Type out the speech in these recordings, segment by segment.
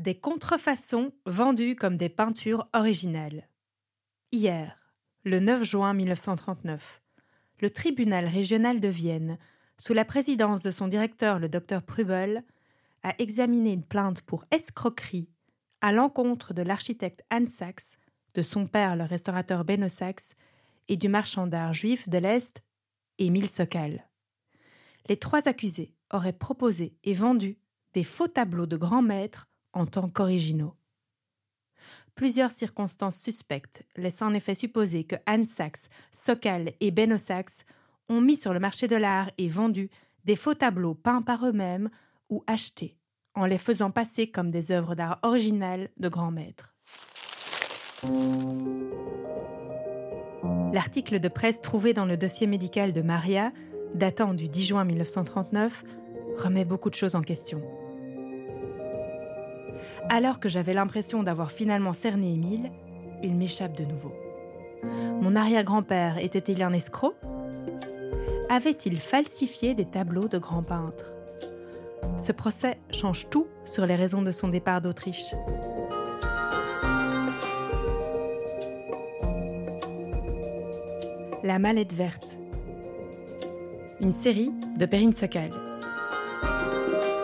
Des contrefaçons vendues comme des peintures originales. Hier, le 9 juin 1939, le tribunal régional de Vienne, sous la présidence de son directeur le docteur Prubel, a examiné une plainte pour escroquerie à l'encontre de l'architecte Anne Sachs, de son père le restaurateur Beno Sachs et du marchand d'art juif de l'Est, Émile Sokal. Les trois accusés auraient proposé et vendu des faux tableaux de grands maîtres en tant qu'originaux. Plusieurs circonstances suspectes laissent en effet supposer que Anne Sachs, Sokal et Beno Sachs ont mis sur le marché de l'art et vendu des faux tableaux peints par eux-mêmes ou achetés, en les faisant passer comme des œuvres d'art originales de grands maîtres. L'article de presse trouvé dans le dossier médical de Maria, datant du 10 juin 1939, remet beaucoup de choses en question. Alors que j'avais l'impression d'avoir finalement cerné Émile, il m'échappe de nouveau. Mon arrière-grand-père était-il un escroc? Avait-il falsifié des tableaux de grands peintres Ce procès change tout sur les raisons de son départ d'Autriche. La mallette verte. Une série de Perrine Sokal.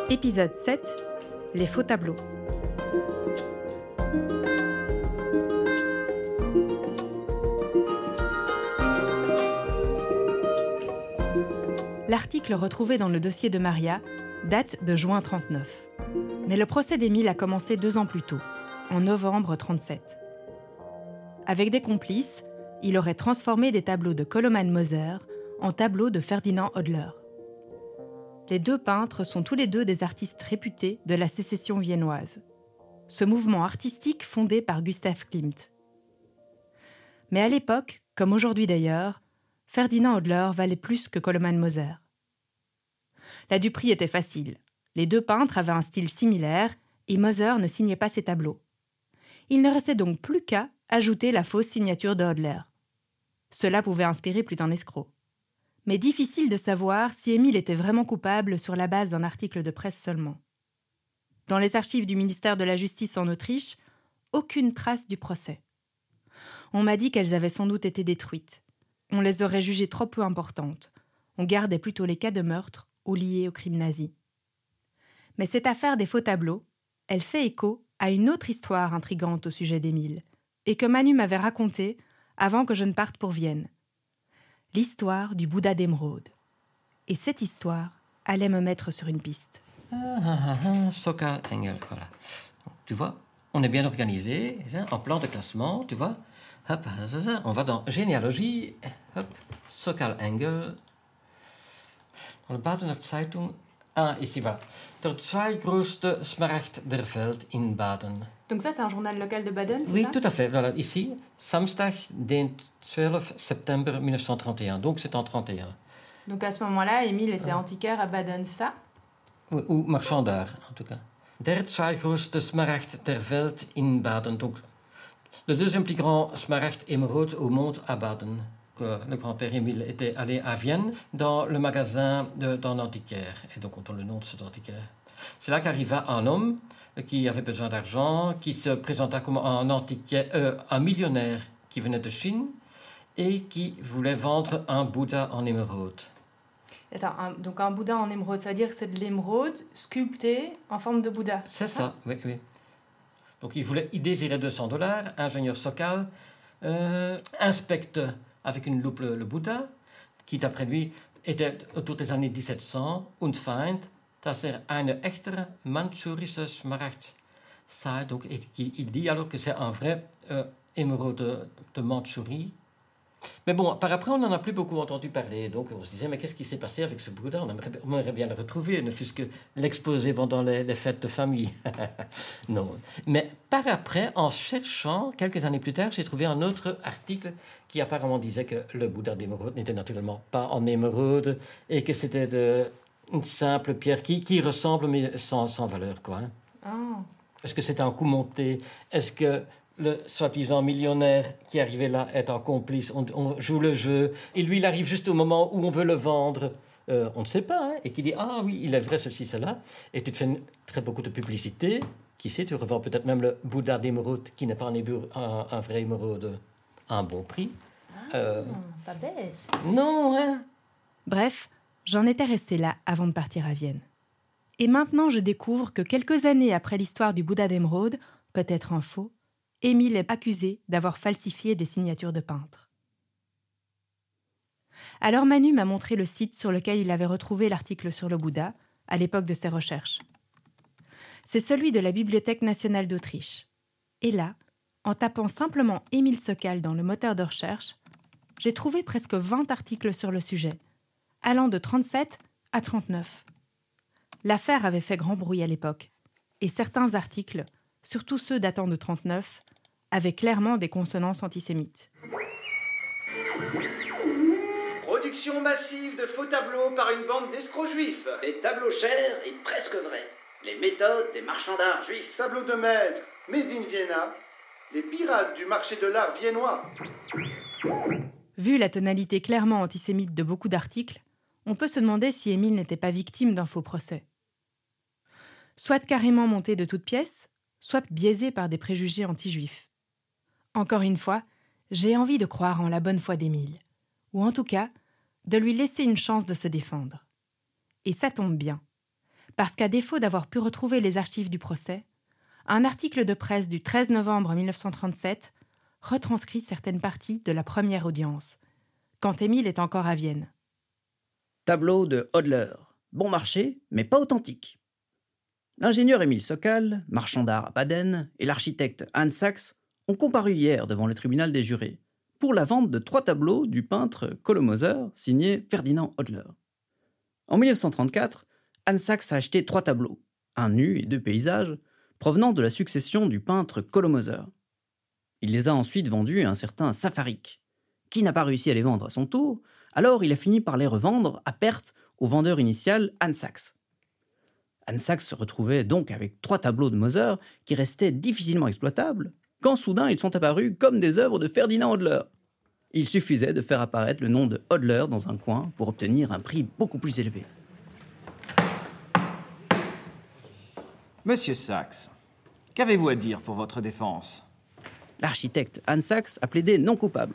Épisode 7. Les faux tableaux. L'article retrouvé dans le dossier de Maria date de juin 39. Mais le procès d'Émile a commencé deux ans plus tôt, en novembre 37. Avec des complices, il aurait transformé des tableaux de Koloman Moser en tableaux de Ferdinand Hodler. Les deux peintres sont tous les deux des artistes réputés de la sécession viennoise, ce mouvement artistique fondé par Gustav Klimt. Mais à l'époque, comme aujourd'hui d'ailleurs, Ferdinand Hodler valait plus que Koloman Moser. La duperie était facile. Les deux peintres avaient un style similaire et Moser ne signait pas ses tableaux. Il ne restait donc plus qu'à ajouter la fausse signature de Hodler. Cela pouvait inspirer plus d'un escroc. Mais difficile de savoir si Émile était vraiment coupable sur la base d'un article de presse seulement. Dans les archives du ministère de la Justice en Autriche, aucune trace du procès. On m'a dit qu'elles avaient sans doute été détruites. On les aurait jugées trop peu importantes. On gardait plutôt les cas de meurtre ou liés au crime nazi. Mais cette affaire des faux tableaux, elle fait écho à une autre histoire intrigante au sujet d'Émile, et que Manu m'avait racontée avant que je ne parte pour Vienne. L'histoire du Bouddha d'émeraude. Et cette histoire allait me mettre sur une piste. Ah, ah, ah, Sokal Engel, voilà. Tu vois, on est bien organisé, en plan de classement, tu vois. Hop, on va dans généalogie, hop, Sokal Engel. Notre Zeitung, ah, ici, voilà. Der zweitgrößte Smaragd der Welt in Baden. Donc ça, c'est un journal local de Baden, c'est Oui, ça tout à fait. Voilà, ici, Samstag, den 12 septembre 1931. Donc c'est en 31. Donc à ce moment-là, Émile était antiquaire à Baden, c'est ça Ou, ou marchand d'art, en tout cas. Der zweitgrößte Smaragd der Welt in Baden. Donc, le deuxième plus grand smaragd émeraude au monde à Baden. Que le grand-père Émile était allé à Vienne dans le magasin d'un antiquaire. Et donc on donne le nom de cet antiquaire. C'est là qu'arriva un homme qui avait besoin d'argent, qui se présenta comme un antiquaire, euh, un millionnaire qui venait de Chine et qui voulait vendre un Bouddha en émeraude. Attends, un- donc un Bouddha en émeraude, ça veut dire que c'est de l'émeraude sculpté en forme de Bouddha. C'est ça, oui, oui. Donc il, voulait, il désirait 200 dollars. Ingénieur Sokal euh, inspecte avec une loupe le, Bouddha, qui d'après lui était autour des années 1700 und feind, dass er eine echte manchurische Smaragd. Donc il dit alors que c'est un vrai euh, émeraude de, de. Mais bon, par après, on n'en a plus beaucoup entendu parler. Donc, on se disait, mais qu'est-ce qui s'est passé avec ce Bouddha? On aimerait, on aimerait bien le retrouver, ne fût-ce que l'exposer pendant les, les fêtes de famille. non. Mais par après, en cherchant, quelques années plus tard, j'ai trouvé un autre article qui apparemment disait que le Bouddha d'émeraude n'était naturellement pas en émeraude et que c'était une simple pierre qui, qui ressemble, mais sans, sans valeur, quoi. hein. Ah. Est-ce que c'est un coup monté? Est-ce que le soi-disant millionnaire qui arrivait là est un complice on, on joue le jeu et lui, il arrive juste au moment où on veut le vendre. Euh, on ne sait pas. hein, et qui dit Ah oui, il est vrai ceci, cela. Et tu te fais une- très beaucoup de publicité. Qui sait, tu revends peut-être même le Bouddha d'émeraude, qui n'est pas un, un, vrai émeraude, à un bon prix. Ah, euh, Pas bête. Non, hein Bref, j'en étais resté là avant de partir à Vienne. Et maintenant, je découvre que quelques années après l'histoire du Bouddha d'émeraude, peut-être un faux, Émile est accusé d'avoir falsifié des signatures de peintres. Alors Manu m'a montré le site sur lequel il avait retrouvé l'article sur le Bouddha à l'époque de ses recherches. C'est celui de la Bibliothèque nationale d'Autriche. Et là, en tapant simplement Émile Sokal dans le moteur de recherche, j'ai trouvé presque 20 articles sur le sujet, allant de 37 à 39. L'affaire avait fait grand bruit à l'époque, et certains articles, surtout ceux datant de 39, avaient clairement des consonances antisémites. Production massive de faux tableaux par une bande d'escrocs juifs. Des tableaux chers et presque vrais. Les méthodes des marchands d'art juifs. Tableaux de maître, made in Vienna. Les pirates du marché de l'art viennois. Vu la tonalité clairement antisémite de beaucoup d'articles, on peut se demander si Émile n'était pas victime d'un faux procès. Soit carrément monté de toutes pièces, soit biaisé par des préjugés anti-juifs. Encore une fois, j'ai envie de croire en la bonne foi d'Émile, ou en tout cas, de lui laisser une chance de se défendre. Et ça tombe bien, parce qu'à défaut d'avoir pu retrouver les archives du procès, un article de presse du 13 novembre 1937 retranscrit certaines parties de la première audience, quand Émile est encore à Vienne. Tableau de Hodler. Bon marché, mais pas authentique. L'ingénieur Émile Sokal, marchand d'art à Baden, et l'architecte Hans Sachs ont comparu hier devant le tribunal des jurés pour la vente de trois tableaux du peintre Kolomoser signé Ferdinand Hodler. En 1934, Hans Sachs a acheté trois tableaux, un nu et deux paysages, provenant de la succession du peintre Kolomoser. Il les a ensuite vendus à un certain Safarik, qui n'a pas réussi à les vendre à son tour, alors il a fini par les revendre à perte au vendeur initial Hans Sachs. Hans Sachs se retrouvait donc avec trois tableaux de Moser qui restaient difficilement exploitables, quand soudain ils sont apparus comme des œuvres de Ferdinand Hodler. Il suffisait de faire apparaître le nom de Hodler dans un coin pour obtenir un prix beaucoup plus élevé. Monsieur Sachs, qu'avez-vous à dire pour votre défense? L'architecte Hans Sachs a plaidé non coupable.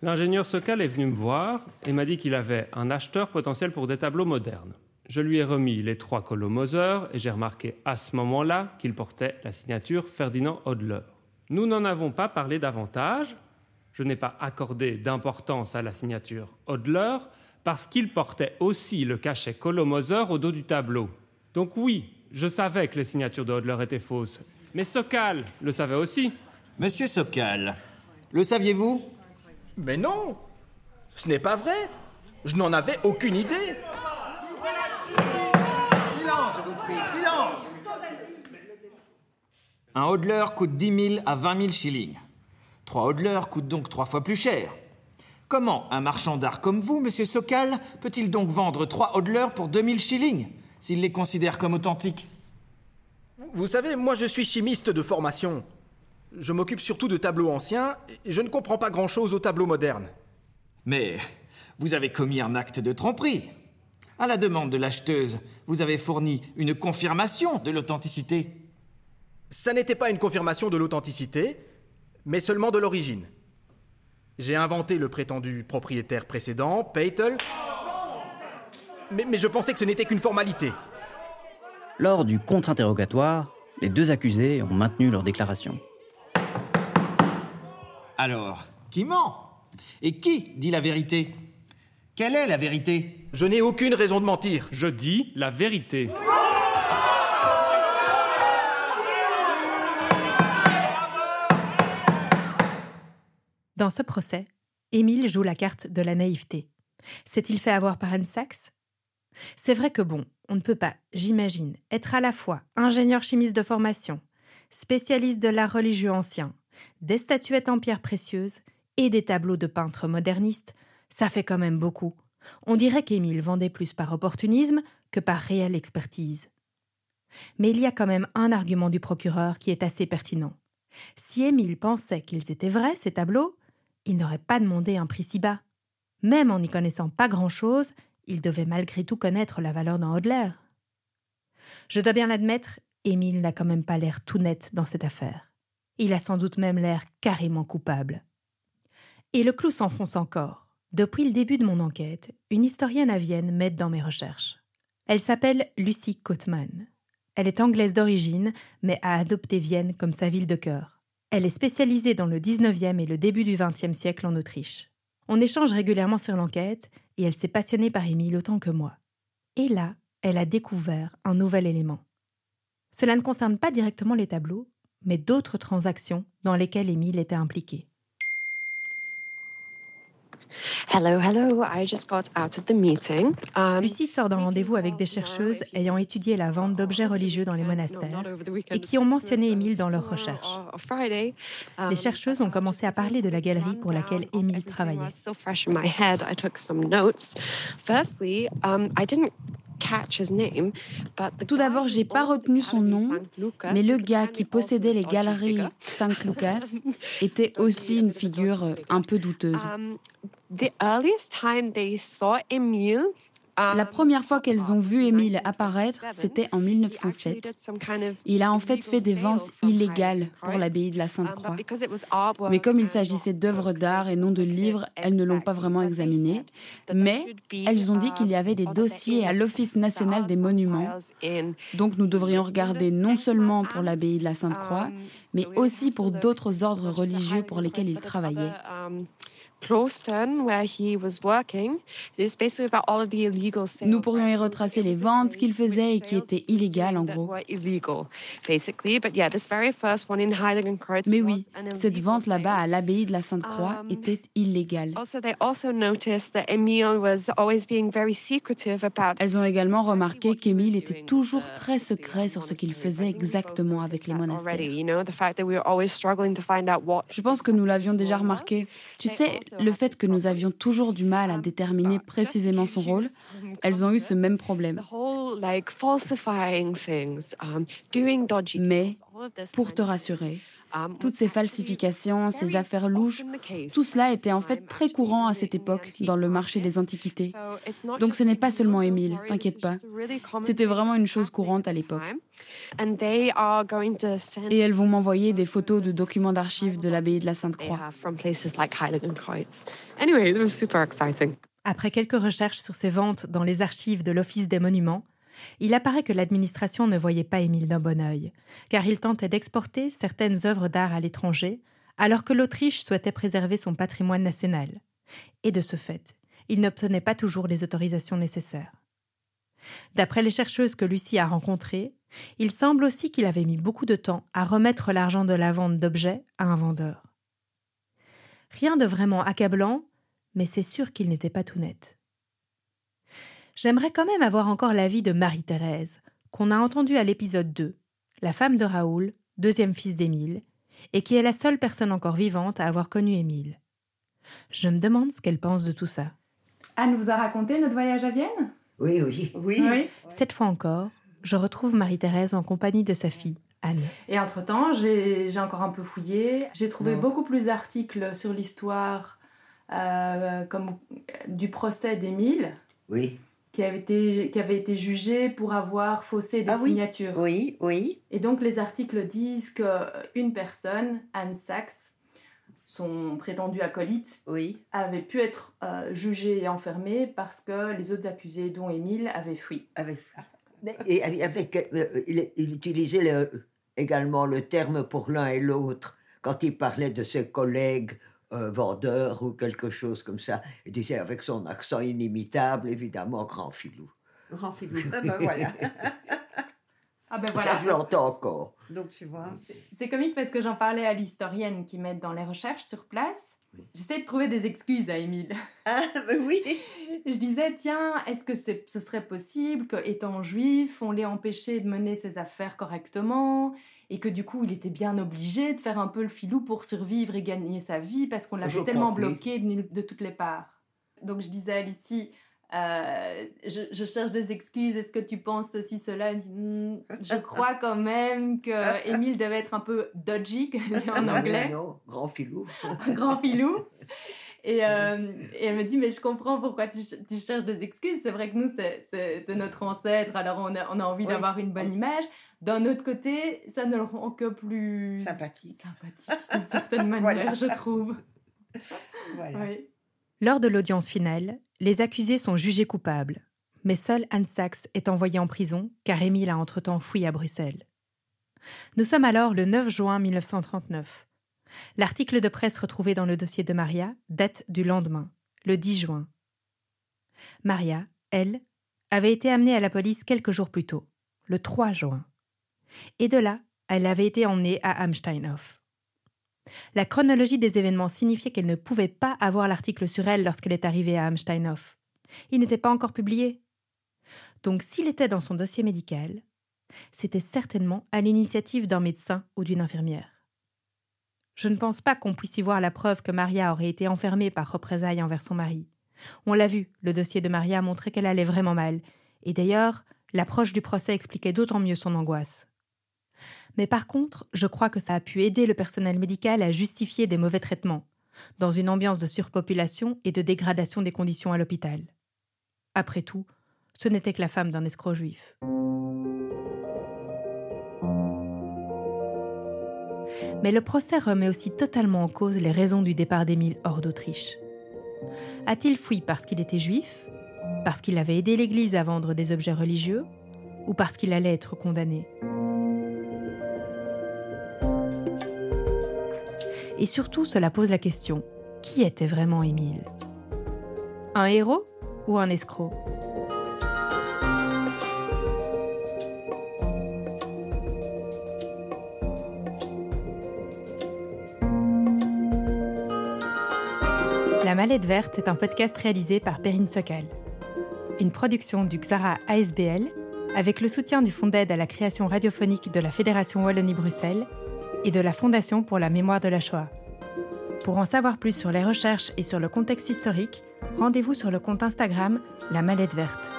L'ingénieur Sokal est venu me voir et m'a dit qu'il avait un acheteur potentiel pour des tableaux modernes. Je lui ai remis les trois Moser et j'ai remarqué à ce moment-là qu'il portait la signature Ferdinand Hodler. Nous n'en avons pas parlé davantage. Je n'ai pas accordé d'importance à la signature Hodler parce qu'il portait aussi le cachet Moser au dos du tableau. Donc oui, je savais que les signatures de Hodler étaient fausses. Mais Sokal le savait aussi. Monsieur Sokal, le saviez-vous? Mais non Ce n'est pas vrai Je n'en avais aucune idée Silence, je vous prie, silence Un hodler coûte 10 000 à 20 000 shillings. Trois hodlers coûtent donc trois fois plus cher. Comment un marchand d'art comme vous, monsieur Sokal, peut-il donc vendre trois hodlers pour 2000 shillings, s'il les considère comme authentiques? Vous savez, moi je suis chimiste de formation. Je m'occupe surtout de tableaux anciens et je ne comprends pas grand-chose aux tableaux modernes. Mais vous avez commis un acte de tromperie. À la demande de l'acheteuse, vous avez fourni une confirmation de l'authenticité. Ça n'était pas une confirmation de l'authenticité, mais seulement de l'origine. J'ai inventé le prétendu propriétaire précédent, Peitel, mais, mais je pensais que ce n'était qu'une formalité. Lors du contre-interrogatoire, les deux accusés ont maintenu leur déclaration. Alors, qui ment? Et qui dit la vérité? Quelle est la vérité? Je n'ai aucune raison de mentir. Je dis la vérité. Dans ce procès, Émile joue la carte de la naïveté. S'est-il fait avoir par Anne Sachs C'est vrai que bon, on ne peut pas, j'imagine, être à la fois ingénieur chimiste de formation, spécialiste de l'art religieux ancien, des statuettes en pierre précieuse et des tableaux de peintres modernistes, ça fait quand même beaucoup. On dirait qu'Émile vendait plus par opportunisme que par réelle expertise. Mais il y a quand même un argument du procureur qui est assez pertinent. Si Émile pensait qu'ils étaient vrais, ces tableaux, il n'aurait pas demandé un prix si bas. Même en n'y connaissant pas grand-chose, il devait malgré tout connaître la valeur d'un Hodler. Je dois bien l'admettre, Émile n'a quand même pas l'air tout net dans cette affaire. Il a sans doute même l'air carrément coupable. Et le clou s'enfonce encore. Depuis le début de mon enquête, une historienne à Vienne m'aide dans mes recherches. Elle s'appelle Lucie Kottmann. Elle est anglaise d'origine, mais a adopté Vienne comme sa ville de cœur. Elle est spécialisée dans le 19e et le début du 20e siècle en Autriche. On échange régulièrement sur l'enquête et elle s'est passionnée par Émile autant que moi. Et là, elle a découvert un nouvel élément. Cela ne concerne pas directement les tableaux, mais d'autres transactions dans lesquelles Émile était impliqué. Lucie sort d'un rendez-vous avec des chercheuses ayant étudié la vente d'objets religieux dans les monastères et qui ont mentionné Émile dans leurs recherches. Les chercheuses ont commencé à parler de la galerie pour laquelle Émile travaillait. Tout d'abord, j'ai pas retenu son nom, mais le gars qui possédait les galeries Saint Lucas était aussi une figure un peu douteuse. La première fois qu'elles ont vu Émile apparaître, c'était en 1907. Il a en fait fait des ventes illégales pour l'abbaye de la Sainte-Croix. Mais comme il s'agissait d'œuvres d'art et non de livres, elles ne l'ont pas vraiment examiné. Mais elles ont dit qu'il y avait des dossiers à l'Office national des monuments. Donc nous devrions regarder non seulement pour l'abbaye de la Sainte-Croix, mais aussi pour d'autres ordres religieux pour lesquels il travaillait. Nous pourrions y retracer les ventes qu'il faisait et qui étaient illégales en gros. Mais oui, cette vente là-bas à l'abbaye de la Sainte-Croix était illégale. Elles ont également remarqué qu'Émile était toujours très secret sur ce qu'il faisait exactement avec les monastères. Je pense que nous l'avions déjà remarqué. Tu sais, le fait que nous avions toujours du mal à déterminer précisément son rôle, elles ont eu ce même problème. Mais, pour te rassurer, toutes ces falsifications, ces affaires louches, tout cela était en fait très courant à cette époque dans le marché des antiquités. Donc ce n'est pas seulement Émile, t'inquiète pas. C'était vraiment une chose courante à l'époque. Et elles vont m'envoyer des photos de documents d'archives de l'abbaye de la Sainte-Croix. Après quelques recherches sur ces ventes dans les archives de l'Office des monuments, il apparaît que l'administration ne voyait pas Émile d'un bon œil, car il tentait d'exporter certaines œuvres d'art à l'étranger, alors que l'Autriche souhaitait préserver son patrimoine national. Et de ce fait, il n'obtenait pas toujours les autorisations nécessaires. D'après les chercheuses que Lucie a rencontrées, il semble aussi qu'il avait mis beaucoup de temps à remettre l'argent de la vente d'objets à un vendeur. Rien de vraiment accablant, mais c'est sûr qu'il n'était pas tout net j'aimerais quand même avoir encore l'avis de Marie-Thérèse, qu'on a entendue à l'épisode 2, la femme de Raoul, deuxième fils d'Émile, et qui est la seule personne encore vivante à avoir connu Émile. Je me demande ce qu'elle pense de tout ça. Anne vous a raconté notre voyage à Vienne? Oui, oui, oui, Cette fois encore, je retrouve Marie-Thérèse en compagnie de sa fille, Anne. Et entre-temps, j'ai encore un peu fouillé. J'ai trouvé beaucoup plus d'articles sur l'histoire euh, comme du procès d'Émile. Oui qui avait été, qui avait été jugé pour avoir faussé des ah signatures. Oui, oui. Et donc les articles disent qu'une personne, Anne Sachs, son prétendu acolyte, oui. avait pu être euh, jugé et enfermé parce que les autres accusés, dont Émile, avaient fui. Avait Et avec, euh, il, utilisait également le terme pour l'un et l'autre quand il parlait de ses collègues vendeur ou quelque chose comme ça. Il disait avec son accent inimitable, évidemment, grand filou. Grand filou, ah ben voilà. ah ben voilà. Ça, je l'entends encore. Donc tu vois. C'est comique parce que j'en parlais à l'historienne qui m'aide dans les recherches sur place. J'essaie de trouver des excuses à Émile. Ah ben oui. Je disais, tiens, est-ce que ce serait possible qu'étant juif, on l'ait empêché de mener ses affaires correctement? Et que du coup il était bien obligé de faire un peu le filou pour survivre et gagner sa vie parce qu'on l'avait tellement bloqué de, toutes les parts. Donc je disais à Lucie, euh, je, cherche des excuses, est-ce que tu penses ceci, cela? Hmm, Je crois quand même que Émile devait être un peu dodgy, en anglais. Non, grand filou. grand filou. Et, euh, et, elle me dit, mais je comprends pourquoi tu, tu cherches des excuses. C'est vrai que nous, c'est notre ancêtre, alors on a, on a envie d'avoir une bonne image. D'un autre côté, ça ne le rend que plus sympathique, sympathique d'une certaine manière, je trouve. Voilà. Lors de l'audience finale, les accusés sont jugés coupables, mais seul Anne Sachs est envoyé en prison car Émile a entre-temps fui à Bruxelles. Nous sommes alors le 9 juin 1939. L'article de presse retrouvé dans le dossier de Maria date du lendemain, le 10 juin. Maria, elle, avait été amenée à la police quelques jours plus tôt, le 3 juin. Et de là, elle avait été emmenée à Amsteinhof. La chronologie des événements signifiait qu'elle ne pouvait pas avoir l'article sur elle lorsqu'elle est arrivée à Amsteinhof. Il n'était pas encore publié. Donc s'il était dans son dossier médical, c'était certainement à l'initiative d'un médecin ou d'une infirmière. Je ne pense pas qu'on puisse y voir la preuve que Maria aurait été enfermée par représailles envers son mari. On l'a vu, le dossier de Maria montrait qu'elle allait vraiment mal, et d'ailleurs, l'approche du procès expliquait d'autant mieux son angoisse. Mais par contre, je crois que ça a pu aider le personnel médical à justifier des mauvais traitements, dans une ambiance de surpopulation et de dégradation des conditions à l'hôpital. Après tout, ce n'était que la femme d'un escroc juif. Mais le procès remet aussi totalement en cause les raisons du départ d'Émile hors d'Autriche. A-t-il fui parce qu'il était juif Parce qu'il avait aidé l'Église à vendre des objets religieux Ou parce qu'il allait être condamné? Et surtout, cela pose la question qui était vraiment Émile? Un héros ou un escroc? Mallette Verte est un podcast réalisé par Perrine Sokal. Une production du Xara ASBL avec le soutien du Fonds d'aide à la création radiophonique de la Fédération Wallonie-Bruxelles et de la Fondation pour la mémoire de la Shoah. Pour en savoir plus sur les recherches et sur le contexte historique, rendez-vous sur le compte Instagram La Mallette Verte.